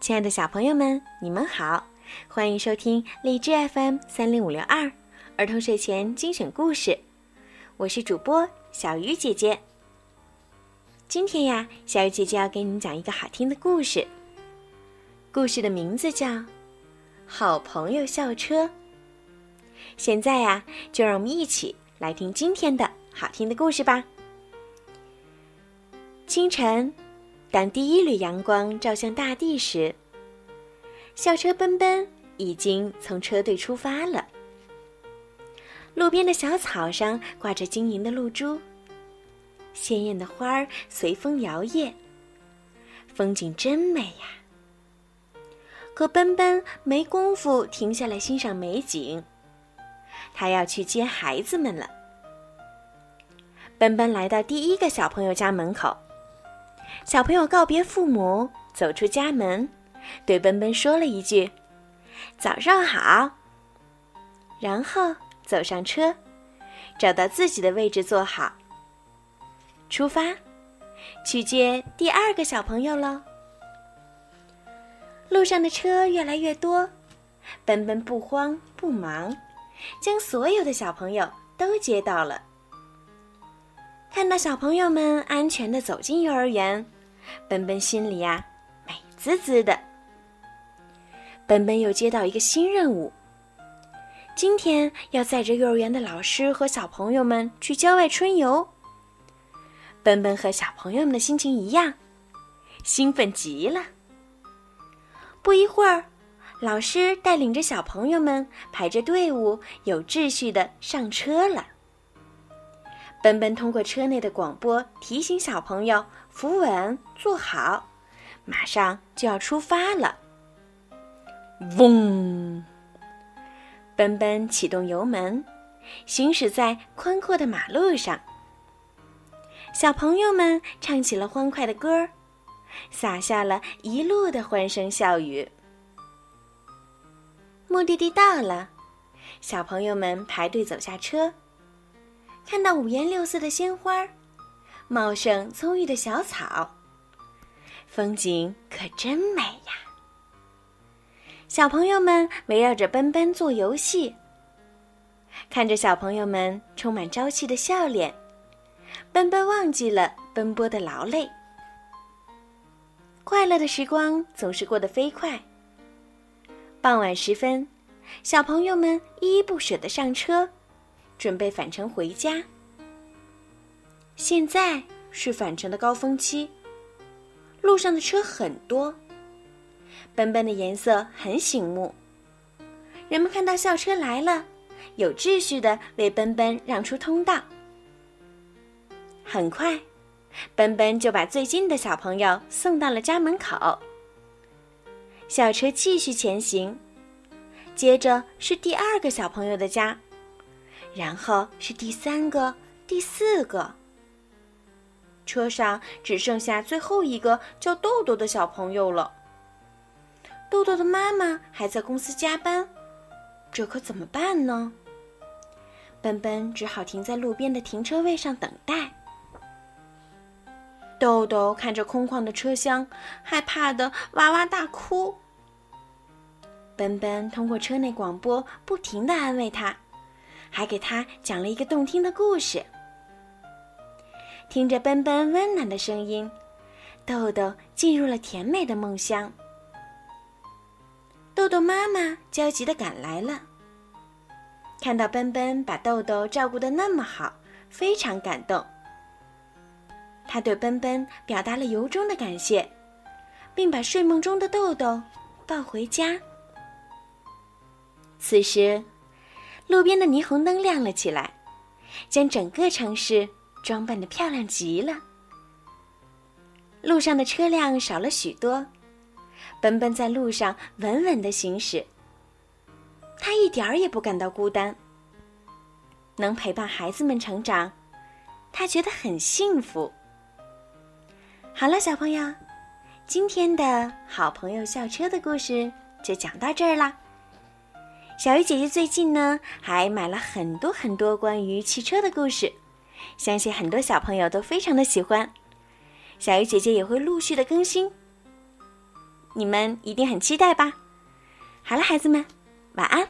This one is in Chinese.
亲爱的小朋友们，你们好，欢迎收听荔枝 FM 三零五六二儿童睡前精选故事，我是主播小鱼姐姐。今天呀，小鱼姐姐要给你们讲一个好听的故事，故事的名字叫《好朋友校车》。现在呀，就让我们一起来听今天的好听的故事吧。清晨。当第一缕阳光照向大地时，校车奔奔已经从车队出发了。路边的小草上挂着晶莹的露珠，鲜艳的花儿随风摇曳，风景真美呀。可奔奔没工夫停下来欣赏美景，他要去接孩子们了。奔奔来到第一个小朋友家门口。小朋友告别父母，走出家门，对奔奔说了一句：“早上好。”然后走上车，找到自己的位置坐好，出发，去接第二个小朋友喽。路上的车越来越多，奔奔不慌不忙，将所有的小朋友都接到了。看到小朋友们安全的走进幼儿园，奔奔心里呀美滋滋的。奔奔又接到一个新任务，今天要载着幼儿园的老师和小朋友们去郊外春游。奔奔和小朋友们的心情一样，兴奋极了。不一会儿，老师带领着小朋友们排着队伍，有秩序的上车了。奔奔通过车内的广播提醒小朋友扶稳坐好，马上就要出发了。嗡！奔奔启动油门，行驶在宽阔的马路上。小朋友们唱起了欢快的歌儿，洒下了一路的欢声笑语。目的地到了，小朋友们排队走下车。看到五颜六色的鲜花，茂盛葱郁的小草，风景可真美呀！小朋友们围绕着奔奔做游戏，看着小朋友们充满朝气的笑脸，奔奔忘记了奔波的劳累。快乐的时光总是过得飞快。傍晚时分，小朋友们依依不舍地上车。准备返程回家。现在是返程的高峰期，路上的车很多。奔奔的颜色很醒目，人们看到校车来了，有秩序的为奔奔让出通道。很快，奔奔就把最近的小朋友送到了家门口。校车继续前行，接着是第二个小朋友的家。然后是第三个、第四个。车上只剩下最后一个叫豆豆的小朋友了。豆豆的妈妈还在公司加班，这可怎么办呢？奔奔只好停在路边的停车位上等待。豆豆看着空旷的车厢，害怕的哇哇大哭。奔奔通过车内广播不停的安慰他。还给他讲了一个动听的故事。听着奔奔温暖的声音，豆豆进入了甜美的梦乡。豆豆妈妈焦急的赶来了，看到奔奔把豆豆照顾的那么好，非常感动。他对奔奔表达了由衷的感谢，并把睡梦中的豆豆抱回家。此时。路边的霓虹灯亮了起来，将整个城市装扮的漂亮极了。路上的车辆少了许多，奔奔在路上稳稳的行驶。他一点儿也不感到孤单。能陪伴孩子们成长，他觉得很幸福。好了，小朋友，今天的好朋友校车的故事就讲到这儿啦。小鱼姐姐最近呢，还买了很多很多关于汽车的故事，相信很多小朋友都非常的喜欢。小鱼姐姐也会陆续的更新。你们一定很期待吧？好了，孩子们，晚安。